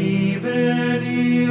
Veni, veni,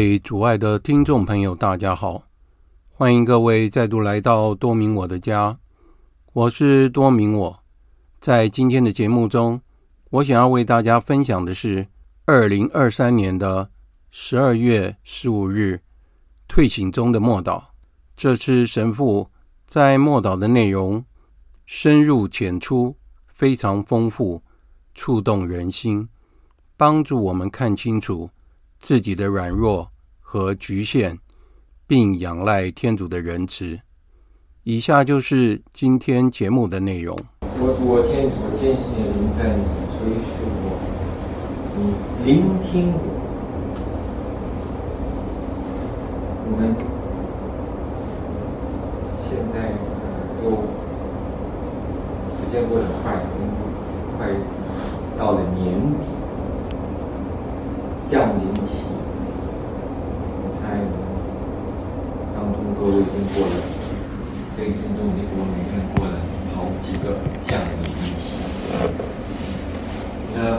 位主爱的听众朋友，大家好，欢迎各位再度来到多明我的家。我是多明我，在今天的节目中，我想要为大家分享的是二零二三年的十二月十五日退省中的默祷。这次神父在默祷的内容深入浅出，非常丰富，触动人心，帮助我们看清楚。自己的软弱和局限，并仰赖天主的仁慈。以下就是今天节目的内容。我我天主，坚信临在你，垂视我，你聆听我现在都时间过得快，快到了年底。降临期，我猜当中各位已经过了这一生中，你我每天过了好几个降临期。那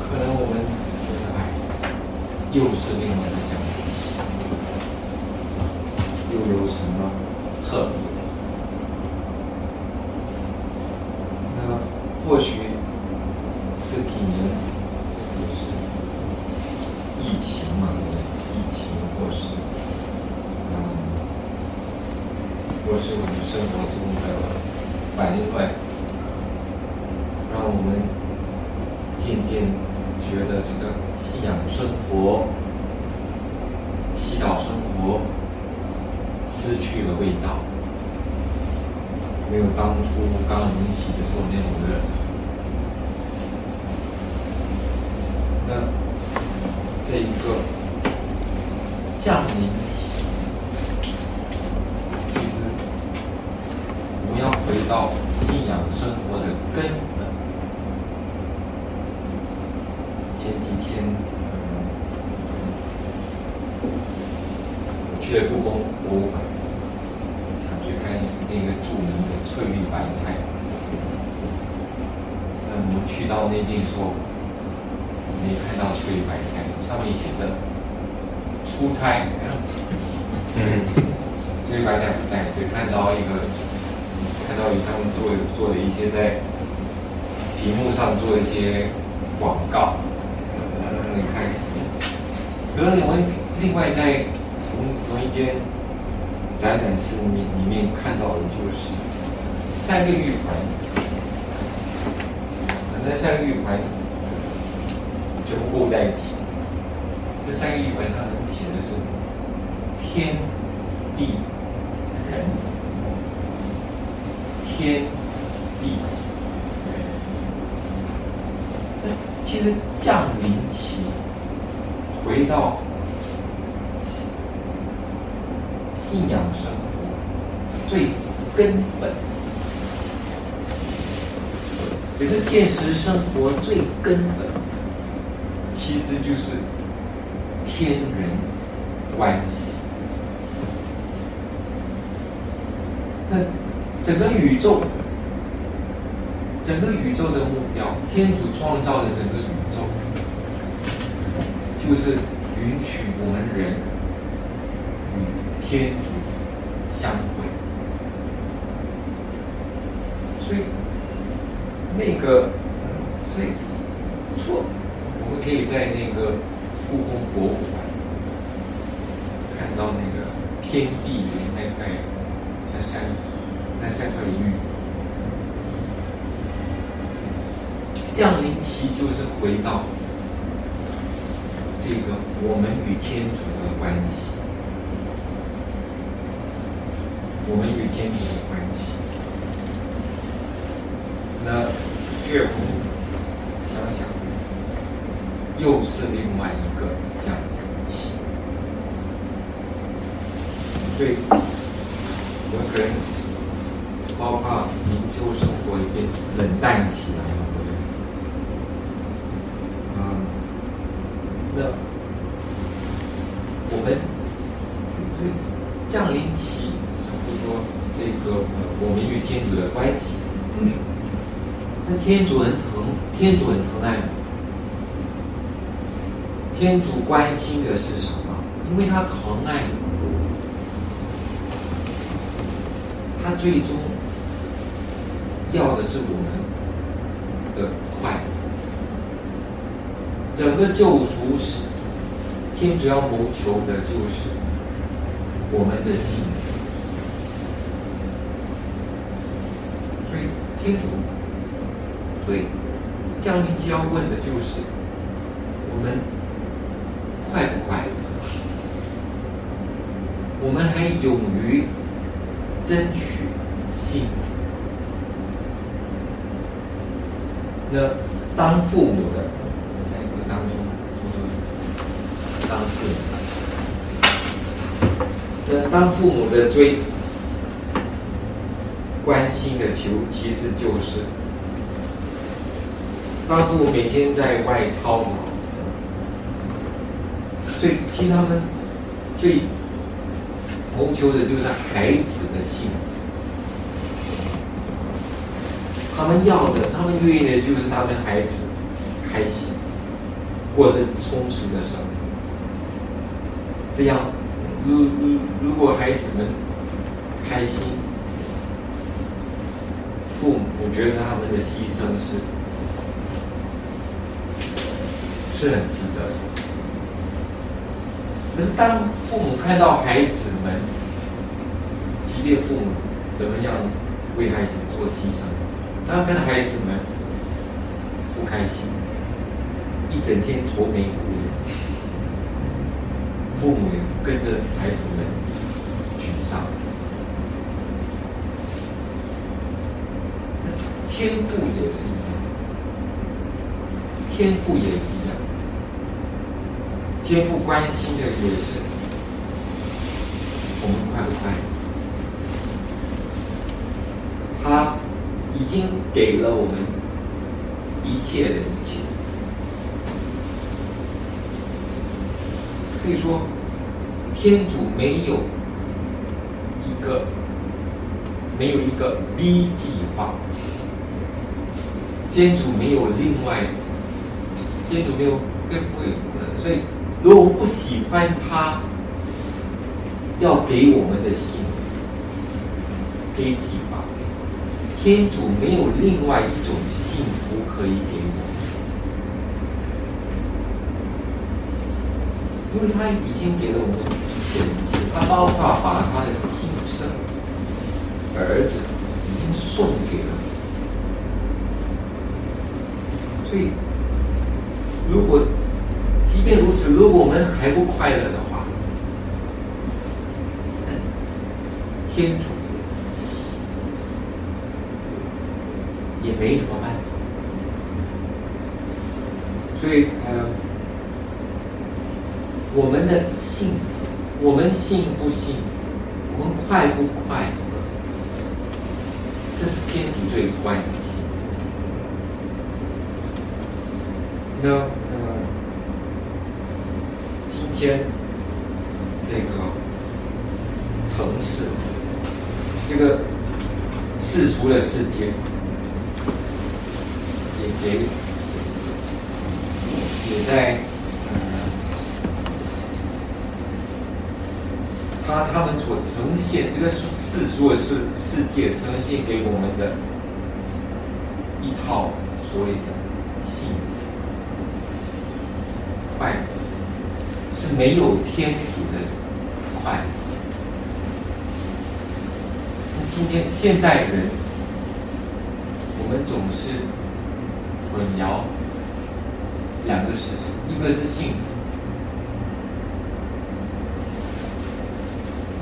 可能我们觉得，哎，又是另外的降临期，又有什么特别？那或许。是我们生活中的烦乱，让我们渐渐觉得这个信仰生活、祈祷生活失去了味道，没有当初刚临起的时候那种热情。那这一个降临。到信仰生活的根本。前几天，我去了故宫博物馆，想去看那个著名的翠绿白菜。那我们去到那边说，没看到翠绿白菜，上面写着“出差”。嗯，翠绿白菜不在，只看到一个。看到他们做做的一些在屏幕上做一些广告，你看。可是我们另外在同同一间展览室里面里面看到的就是三个玉环，那三个玉环全部构在一起。这三个玉环它写的是天地人。天地人，其实，回到信仰生活最根本，这个现实生活最根本，其实就是天人关系。那。整个宇宙，整个宇宙的目标，天主创造的整个宇宙，就是允许我们人与天主相会。所以，那个，所以不，错，我们可以在那个故宫博物馆看到那个天地人那块那山。那三块玉，降临期就是回到这个我们与天主的关系，我们与天主的关系。那月红想想，又是另外一个降临期，对，我可能。包括灵修生活也变冷淡起来了，对不对？嗯，那我们降临期，就说这个我们与天主的关系，嗯，那天主很疼，天主很疼爱，天主关心的是什么？因为他疼爱你，他最终要的是我们的快乐。整个救赎史，天主要谋求的就是我们的幸福。所以天主对降临期要问的就是我们快不快乐？我们还勇于争取幸福？那当父母的。当中，当父母，那当父母的最关心的求，其实就是当父母每天在外操劳，最替他们最谋求的就是孩子的幸福。他们要的，他们愿意的，就是他们孩子开心。过着充实的生活，这样，如如如果孩子们开心，父母觉得他们的牺牲是是很值得的。可是当父母看到孩子们，即便父母怎么样为孩子做牺牲，当看到孩子们不开心。一整天愁眉苦脸，父母跟着孩子们沮丧。天赋也是一样，天赋也是，天父关心的也是我们快不快乐？他已经给了我们一切的一切。可以说，天主没有一个没有一个 B 计划，天主没有另外，天主没有更不，所以如果我不喜欢他要给我们的幸福，B 计划，天主没有另外一种幸福可以给我们。因为他已经给了我们一切一切，他包括把他的亲生儿子已经送给了。所以，如果便如此，如果我们还不快乐的话，天主也没什么办法。所以，呃。我们的幸福，我们幸不幸福，我们快不快乐，这是天主最关心。那呃，天这个城市，这个世俗的世界，也给，也在。他他们所呈现这个世俗的世世界呈现给我们的一套所谓的幸福快乐，是没有天主的快乐。今天现代人，我们总是混淆两个事情，一个是幸福。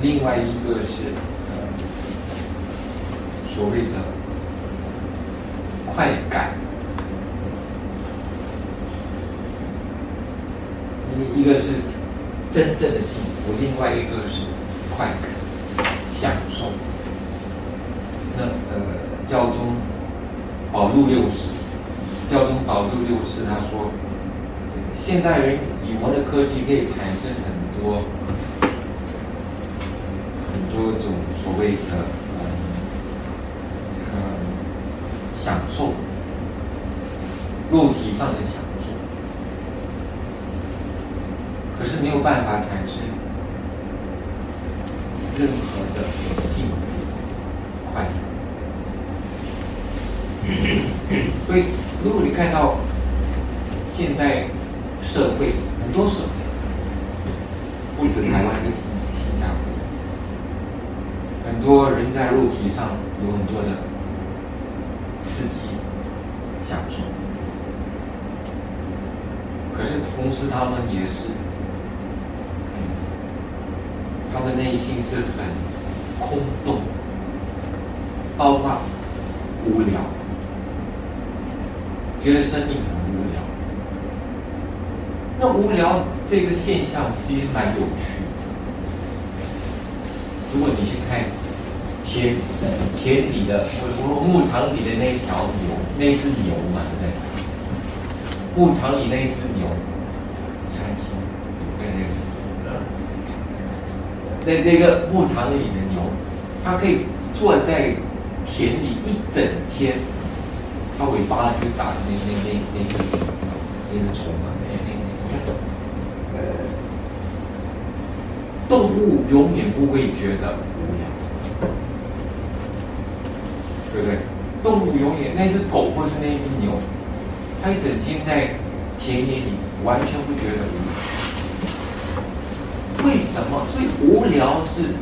另外一个是所谓的快感，一个是真正的幸福，另外一个是快感、享受。那呃，教宗保禄六世，教宗保禄六世他说，现代人以我们的科技可以产生很多。很多种所谓的呃呃享受，肉体上的享受，可是没有办法产生任何的幸福快乐。所以，如果你看到现代社会很多社会，不止台湾的新加坡，很多人在肉体上有很多的刺激、享受，可是同时他们也是。他们内心是很空洞，包括无聊，觉得生命很无聊。那无聊这个现象其实蛮有趣的。如果你去看田田里的牧场里的那一条牛，那只牛嘛，对不对？牧场里那一只牛，你看清，对那个。在那个牧场里的牛，它可以坐在田里一整天，它尾巴就打那那那那那只虫嘛，那那那呃，动物永远不会觉得无聊，对不对？动物永远那只狗或是那只牛，它一整天在田野里完全不觉得无聊。为什么？所以无聊是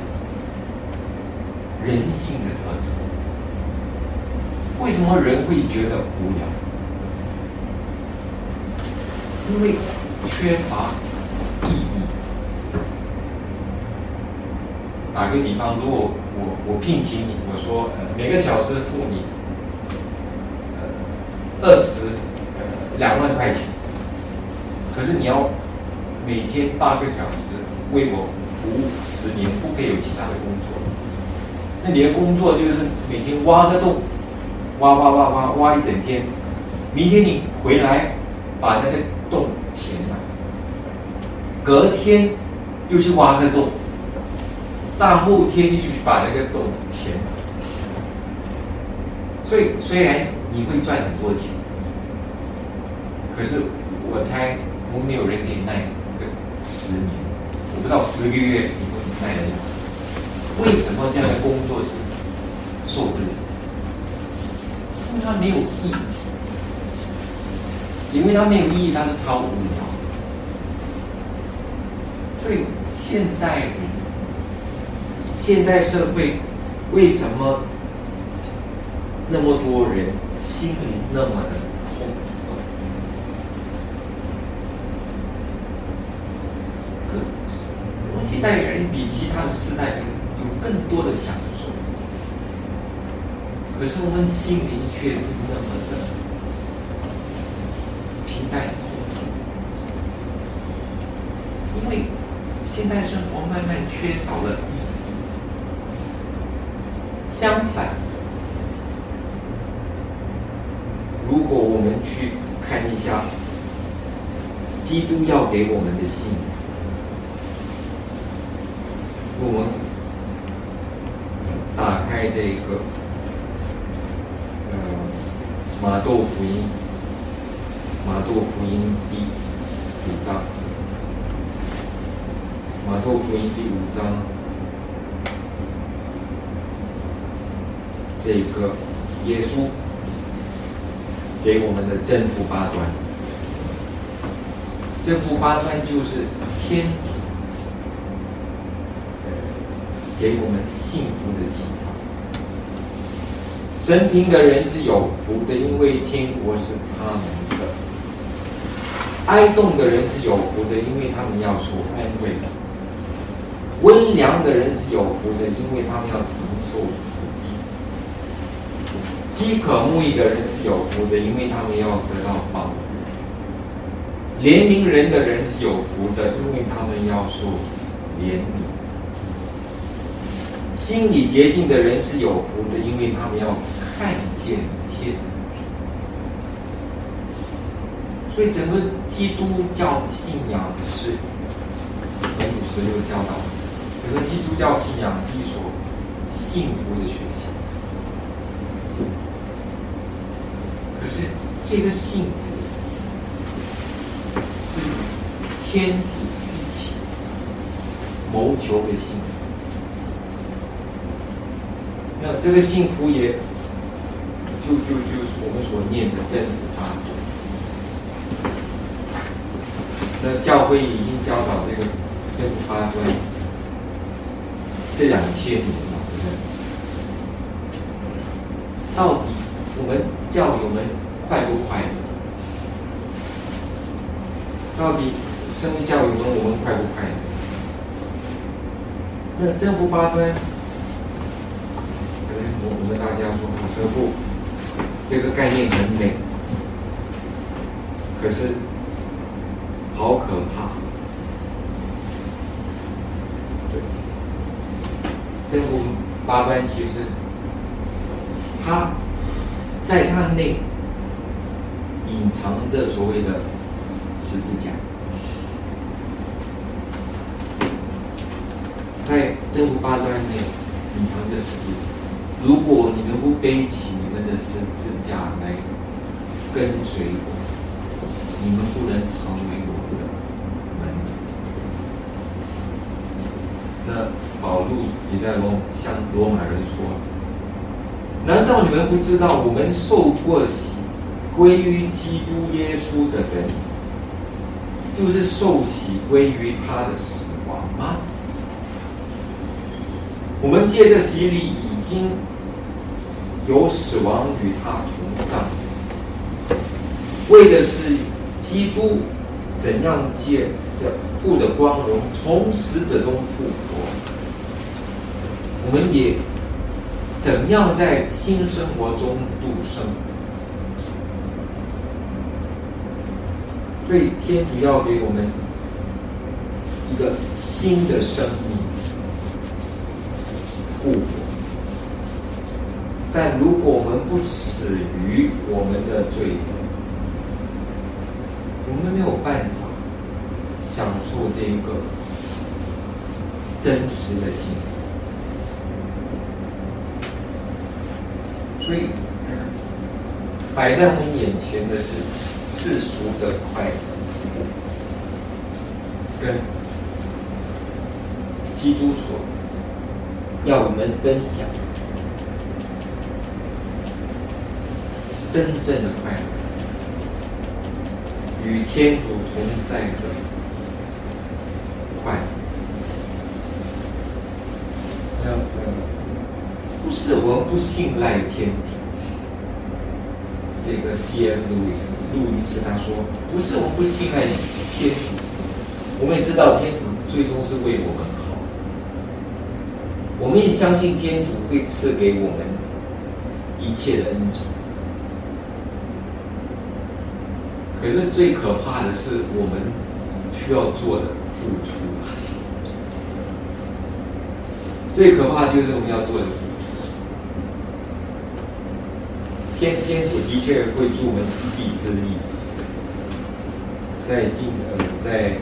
人性的特质。为什么人会觉得无聊？因为缺乏意义。打个比方，如果我我聘请你，我说呃每个小时付你呃二十呃两万块钱，可是你要每天八个小时。为我服务十年，不可以有其他的工作。那你的工作就是每天挖个洞，挖挖挖挖挖一整天。明天你回来把那个洞填满，隔天又去挖个洞，大后天又去把那个洞填满。所以虽然你会赚很多钱，可是我猜我没有人可以耐个十年。不到十个月你会耐得了？为什么这样的工作是受不了？因为它没有意义，因为它没有意义，它是超无聊。所以现代人、现代社会为什么那么多人心里那么的？现代人比其他的时代人有更多的享受，可是我们心灵却是那么的平淡。因为现代生活慢慢缺少了。相反，如果我们去看一下基督要给我们的信我们打开这个呃马窦福音，马窦福音第五章，马窦福音第五章，这个耶稣给我们的正负八端，正负八端就是天。给我们幸福的启发。生平的人是有福的，因为天国是他们的；哀动的人是有福的，因为他们要受安慰；温良的人是有福的，因为他们要承受；饥渴慕义的人是有福的，因为他们要得到帮助；怜悯人的人是有福的，因为他们要受怜悯。心里洁净的人是有福的，因为他们要看见天主。所以整个基督教信仰是孔子十六教导，整个基督教信仰是一所幸福的学校。可是这个幸福是天主去谋求的幸福。那这个幸福也就就就是我们所念的真福八。那教会已经教导这个真福八端这两千年了，对不对？到底我们教友们快不快乐？到底身为教友们，我们快不快乐？那真福八端，可能我我们大家说，师父这个概念很美，可是好可怕。对，真福八端其实，它在它内隐藏着所谓的十字架。在真福八端内隐藏着十字架。如果你们不背起你们的十字架来跟随我，你们不能成为我的门。那保禄也在罗向罗马人说：难道你们不知道我们受过洗，归于基督耶稣的人，就是受洗归于他的死亡吗？我们借着洗礼已经有死亡与他同葬，为的是基督怎样借着父的光荣从死者中复活，我们也怎样在新生活中度生。所以天主要给我们一个新的生命。复活，但如果我们不死于我们的罪，我们没有办法享受这一个真实的幸福。所以，摆在我们眼前的是世俗的快乐，跟基督所。要我们分享真正的快乐，与天主同在的快乐。呃，不是我们不信赖天主。这个 C.S. 路易斯，路易斯他说，不是我们不信赖天主，我们也知道天主最终是为我们好。我们也相信天主会赐给我们一切的恩宠，可是最可怕的是我们需要做的付出。最可怕就是我们要做的付出。天天主的确会助我们一臂之力，在今呃在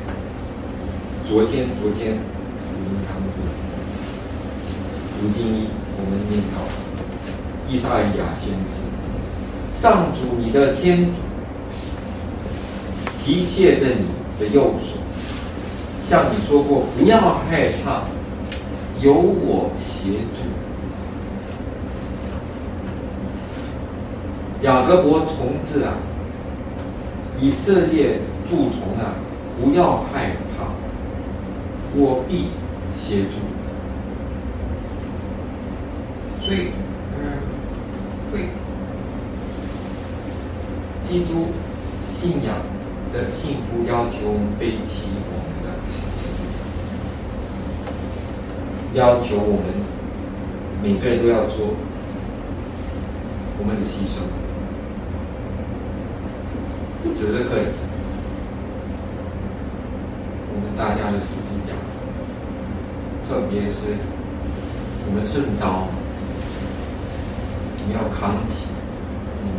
昨天昨天福音当中。如今我们念到依撒意亚先知，上主你的天主提携着你的右手，向你说过不要害怕，有我协助。雅各伯虫豸啊，以色列蛀虫啊，不要害怕，我必协助。所以，嗯，会，基督信仰的幸福要求我们背起我们的，要求我们每个人都要做我们的牺牲，不只是个子，我们大家的十字架，特别是我们圣召。你要扛起你们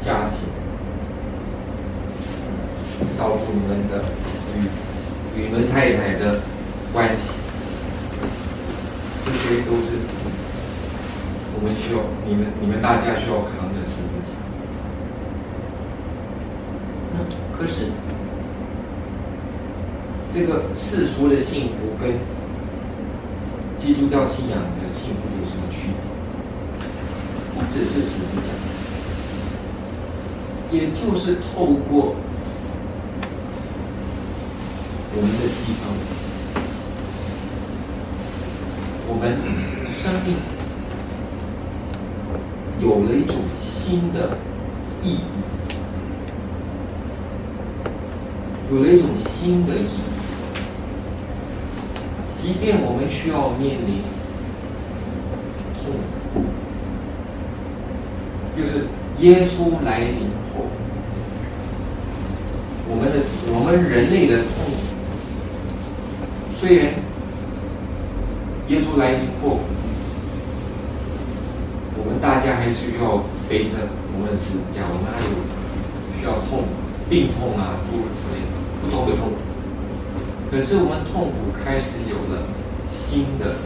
家庭，照顾你们的与与你们太太的关系，这些都是我们需要你们你们大家需要扛的十字架。可是，这个世俗的幸福跟基督教信仰的幸福有什么区别？不只是十字架，也就是透过我们的牺牲，我们生命有了一种新的意义。有了一种新的意义，即便我们需要面临痛，就是耶稣来临后，我们的我们人类的痛苦，虽然耶稣来临后，我们大家还是要背着我们的十字架，我们还有需要痛病痛啊，诸如此类。都会痛苦，可是我们痛苦开始有了新的。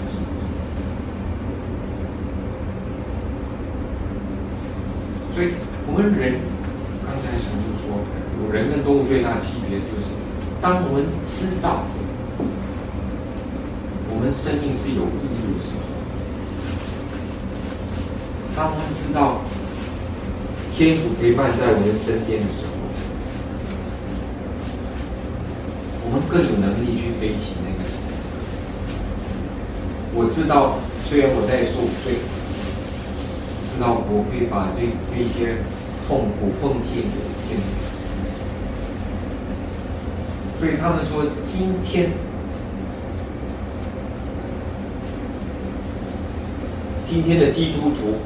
所以，我们人刚才神父说，人跟动物最大的区别就是，当我们知道我们生命是有意义的时候，当我们知道天主陪伴在我们身边的时候。我们更有能力去背起那个。我知道，虽然我在受罪，知道我可以把这这些痛苦奉献给天主。所以他们说，今天，今天的基督徒，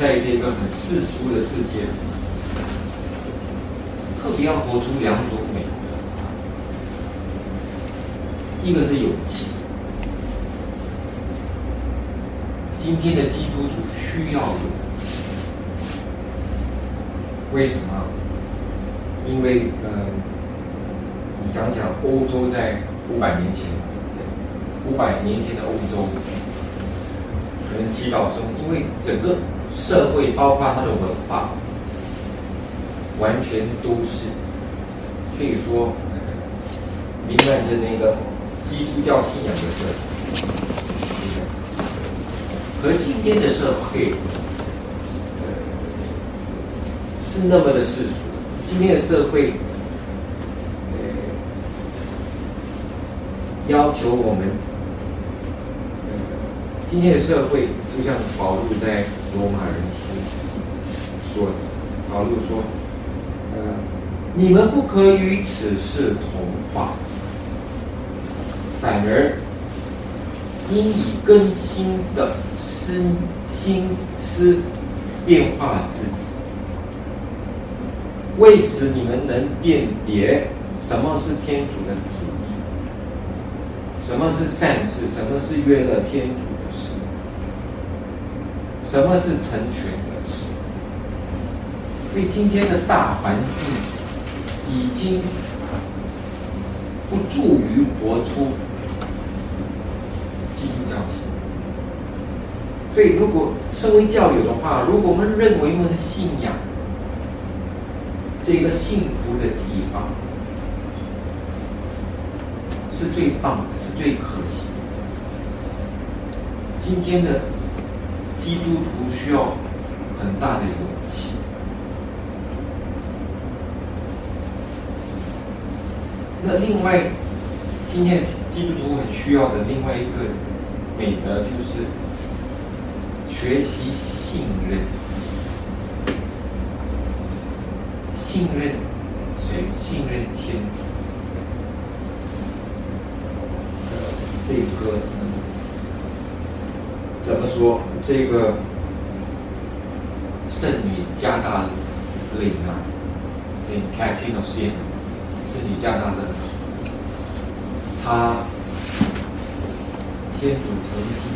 在这个很世俗的世界，特别要活出两种美。一个是勇气，今天的基督徒需要勇气。为什么？因为，呃，你想想，欧洲在五百年前，五百年前的欧洲，祈祷生，因为整个社会，包括它的文化，完全都是可以说弥漫着那个。基督教信仰的社会，和今天的社会，是那么的世俗。今天的社会，要求我们，今天的社会就像保罗在罗马人书说的，保罗说，呃，你们不可与此世同化。反而应以更新的心心思变化自己，为使你们能辨别什么是天主的旨意，什么是善事，什么是悦乐天主，什么是成全的事。所以今天的大环境已经不助于活出基督教。所以，如果身为教友的话，如果我们认为我们的信仰这个幸福的计划是最棒的，是最可惜，今天的基督徒需要很大的勇气。那另外，今天基督徒很需要的另外一个美德就是。学习信任，信任谁？信任天主。这个怎么说？这个圣女加大林啊，Saint Catherine of Siena，圣女加大的，他天主曾经。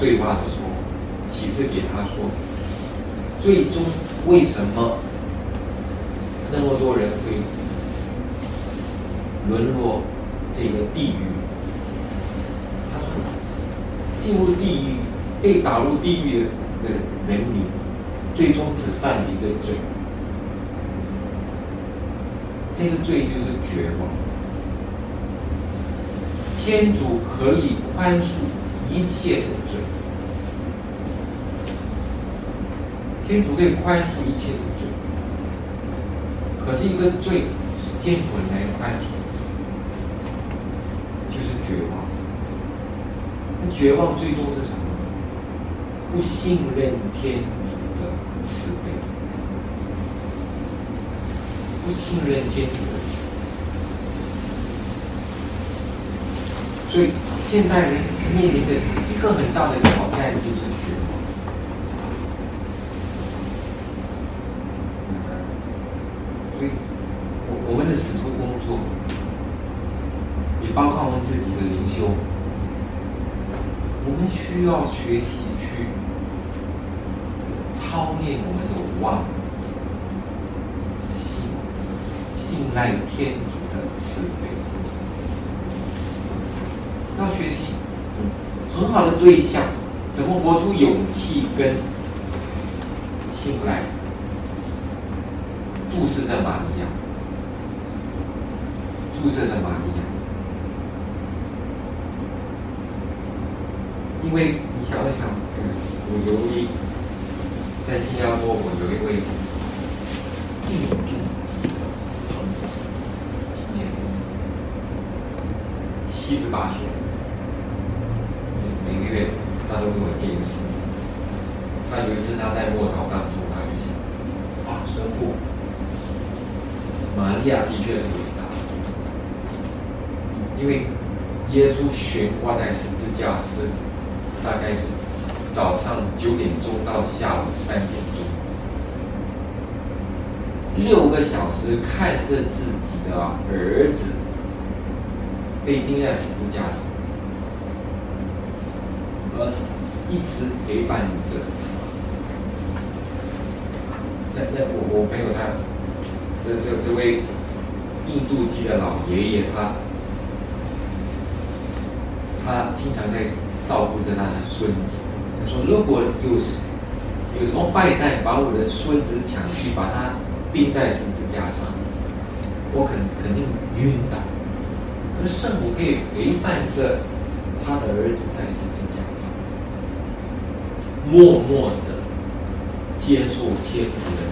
对话的时候，启示给他说：“最终为什么那么多人会沦落这个地狱？”他说：“进入地狱、被打入地狱的的人民，最终只犯了一个罪，那个罪就是绝望。天主可以宽恕一切的罪，天主可以宽恕一切的罪。可是一个罪是天主很难宽恕，绝望。那绝望最终是什么？不信任天主的慈悲，不信任天主的慈悲。所以现代人面临的一个很大的挑战就是绝望。所以，我我们的使徒工作，也包括我们自己的灵修，我们学习去操练我们的望，信信赖天主的慈悲，要学习很好的对象，怎么活出勇气跟信赖。注视着玛利亚，注视着玛利亚，因为想一想，我有一在新加坡，我有一位，七十八岁，每个月他都给我见识。他有一次他在默祷当中，他就想，啊，神父。玛利亚的确是伟大，因为耶稣悬挂在十字架是大概是早上九点钟到下午三点钟，六个小时看着自己的儿子被钉在十字架上，而一直陪伴着。那那我我朋友他。这这这位印度籍的老爷爷，他他经常在照顾着他的孙子。他说：“如果有有什么坏蛋把我的孙子抢去，把他钉在十字架上，我肯肯定晕倒。可是圣母可以陪伴着他的儿子在十字架上，默默的接受天父的。”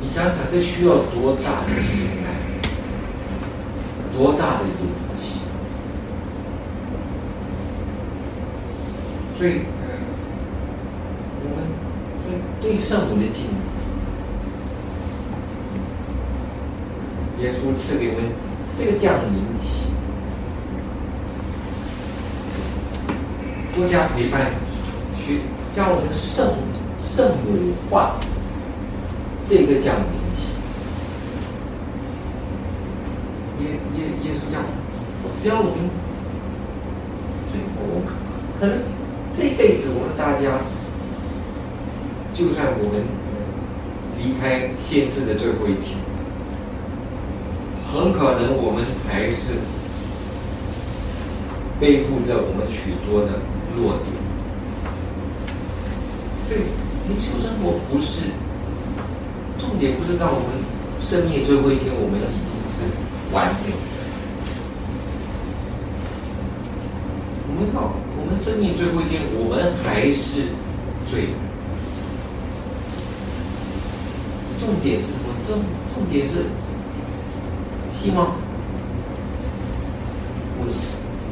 你想想，这需要多大的信赖，多大的勇气？所以，我们对对圣母的敬，耶稣赐给我们这个降临期，多加陪伴，去教我们圣圣母化。这个降临期，耶耶耶稣讲，只要我们，我可能这一辈子我们大家，就算我们离开现世的最后一天，很可能我们还是背负着我们许多的弱点。对，灵修生活不是。重点不知道我们生命最后一天，我们已经是完美。我们到们生命最后一天，我们还是罪人。重点是什么？重重点是希望我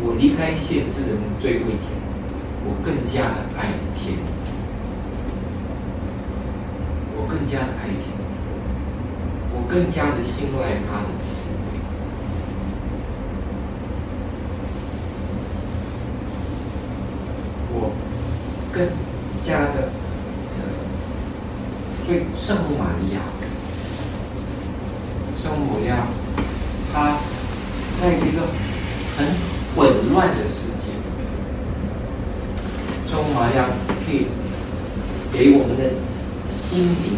我离开现世的最后一天，我更加的爱天，我更加的爱天。我更加的信赖他的慈更加的呃，所以圣母玛利亚，圣母呀，她在一个很混乱的世界，圣母玛利亚可以给我们的心灵。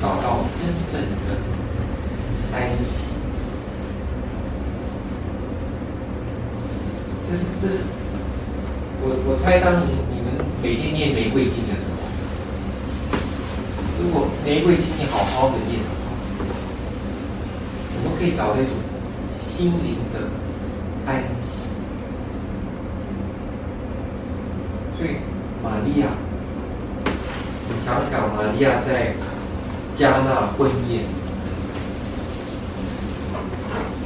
找到真正的安息，这是这是我我猜，当你每天念玫瑰经的时候，如果玫瑰经你好好的念的话，我们可以找到一种心灵的安息。所以，玛利亚，你想想，玛利亚在加纳婚宴，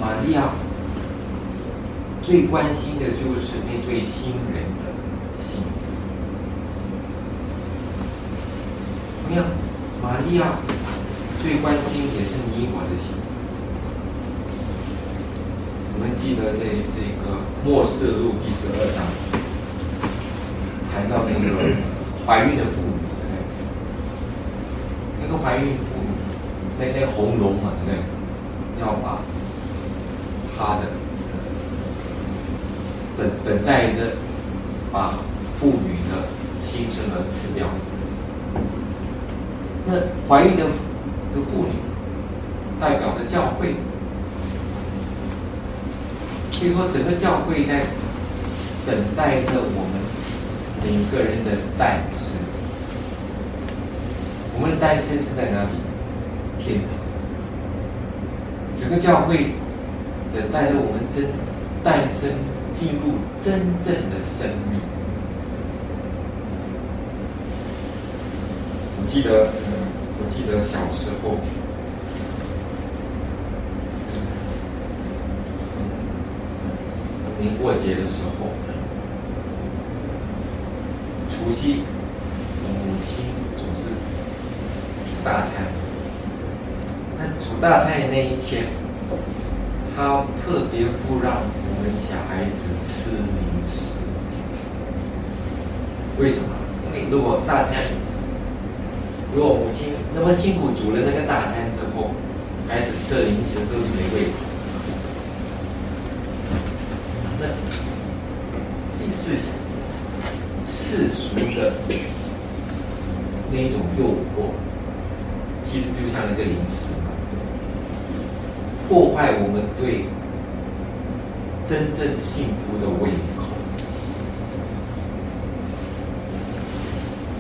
玛利亚最关心的就是那对新人的幸福。同样，玛利亚最关心也是你我的心。我们记得在这个默示录第十二章。谈到那个怀孕的妇女，那个怀孕妇女，那那红龙嘛，对不对？要把她的等等待着把妇女的新生儿吃掉。那怀孕的的妇女代表着教会，所以说整个教会在等待着我们。每个人的诞生，我们的诞生是在哪里？天堂。整个教会等待着我们真诞生，进入真正的生命。记得，我记得小时候，年过节的时候。除夕，母亲总是大餐。那煮大餐的那一天，她特别不让我们小孩子吃零食。为什么？因为如果大餐，如果母亲那么辛苦煮了那个大餐之后，孩子吃了零食都是没胃口。那你试想。世俗的那一种诱惑，其实就像那个零食，破坏我们对真正幸福的胃口。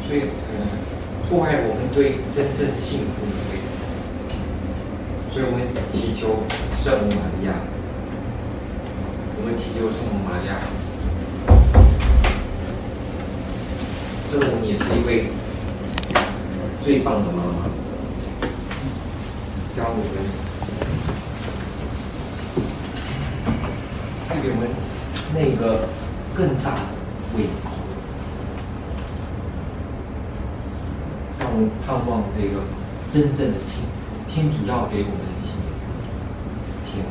所以，嗯，破坏我们对真正幸福的胃口。所以我们祈求圣母玛利亚，我们祈求圣母玛利亚。圣母也是一位最棒的妈妈，教我们，赐给我们那个更大的胃口，让我们盼望这个真正的幸福，天主要给我们的幸福，天，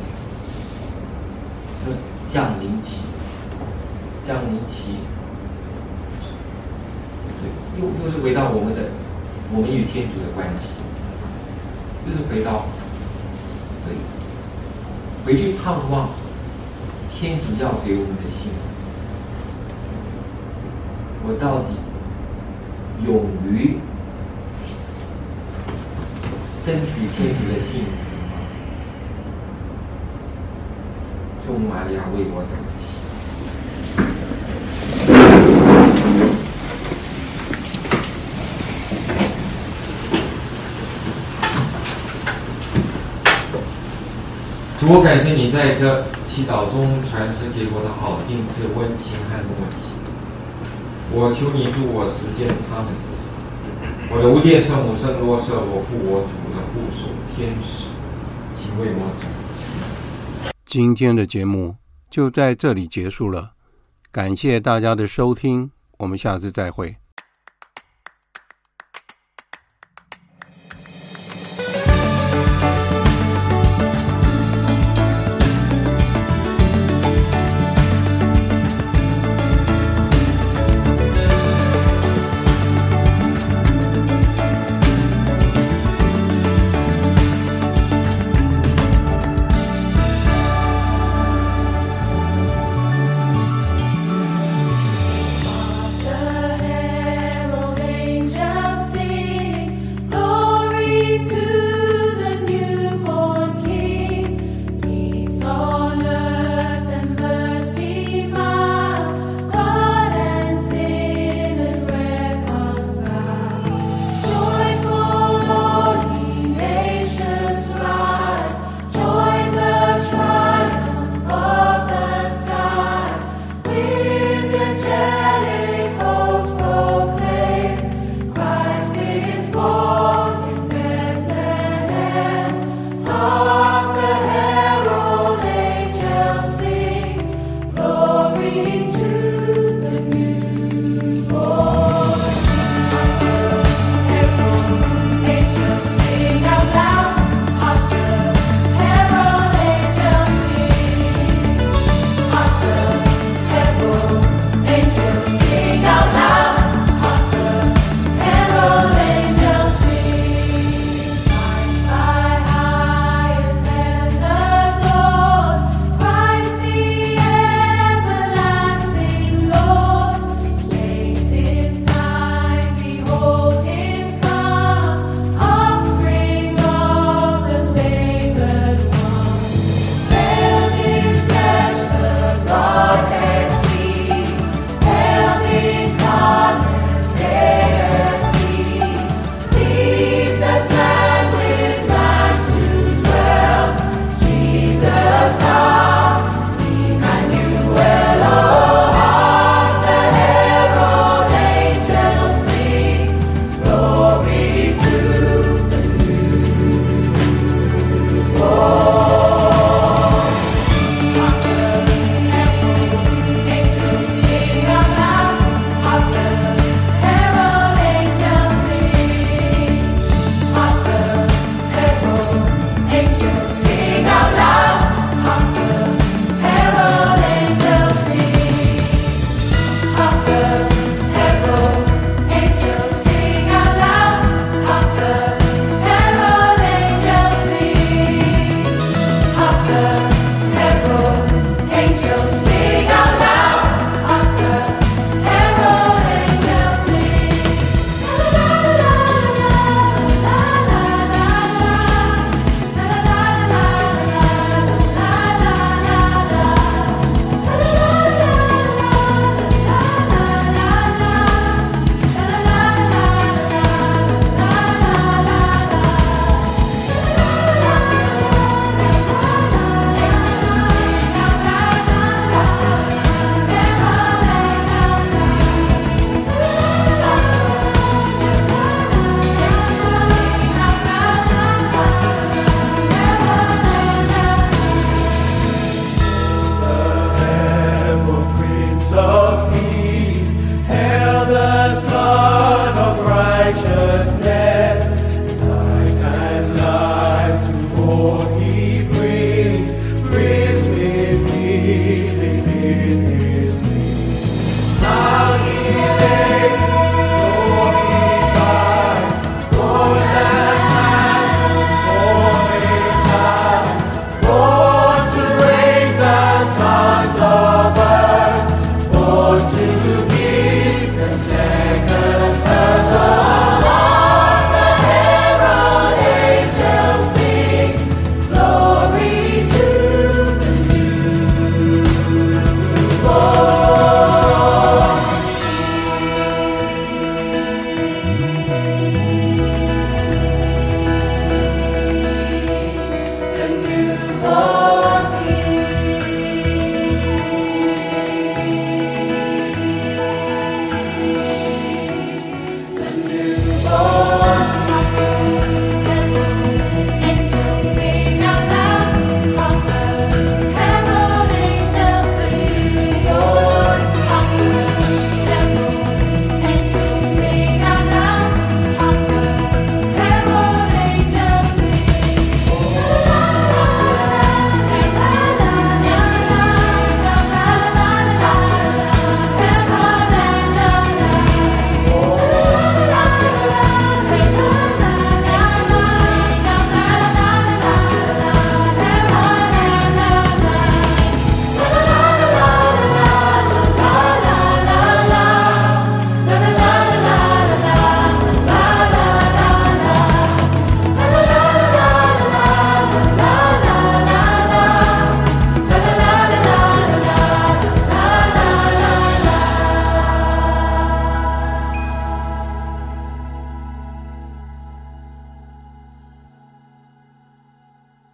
降临期，降临期。又又是回到我们的，我们与天主的关系，就是回到，对，回去盼望天主要给我们的幸福。我到底勇于争取天主的幸福吗？祝玛利亚为我等。主我感谢你在这祈祷中传授给我的好品质、温情和默契。我求你助我实践他们。我的无殿圣母圣若瑟，我父我主的护手天使，请为我祷。今天的节目就在这里结束了，感谢大家的收听，我们下次再会。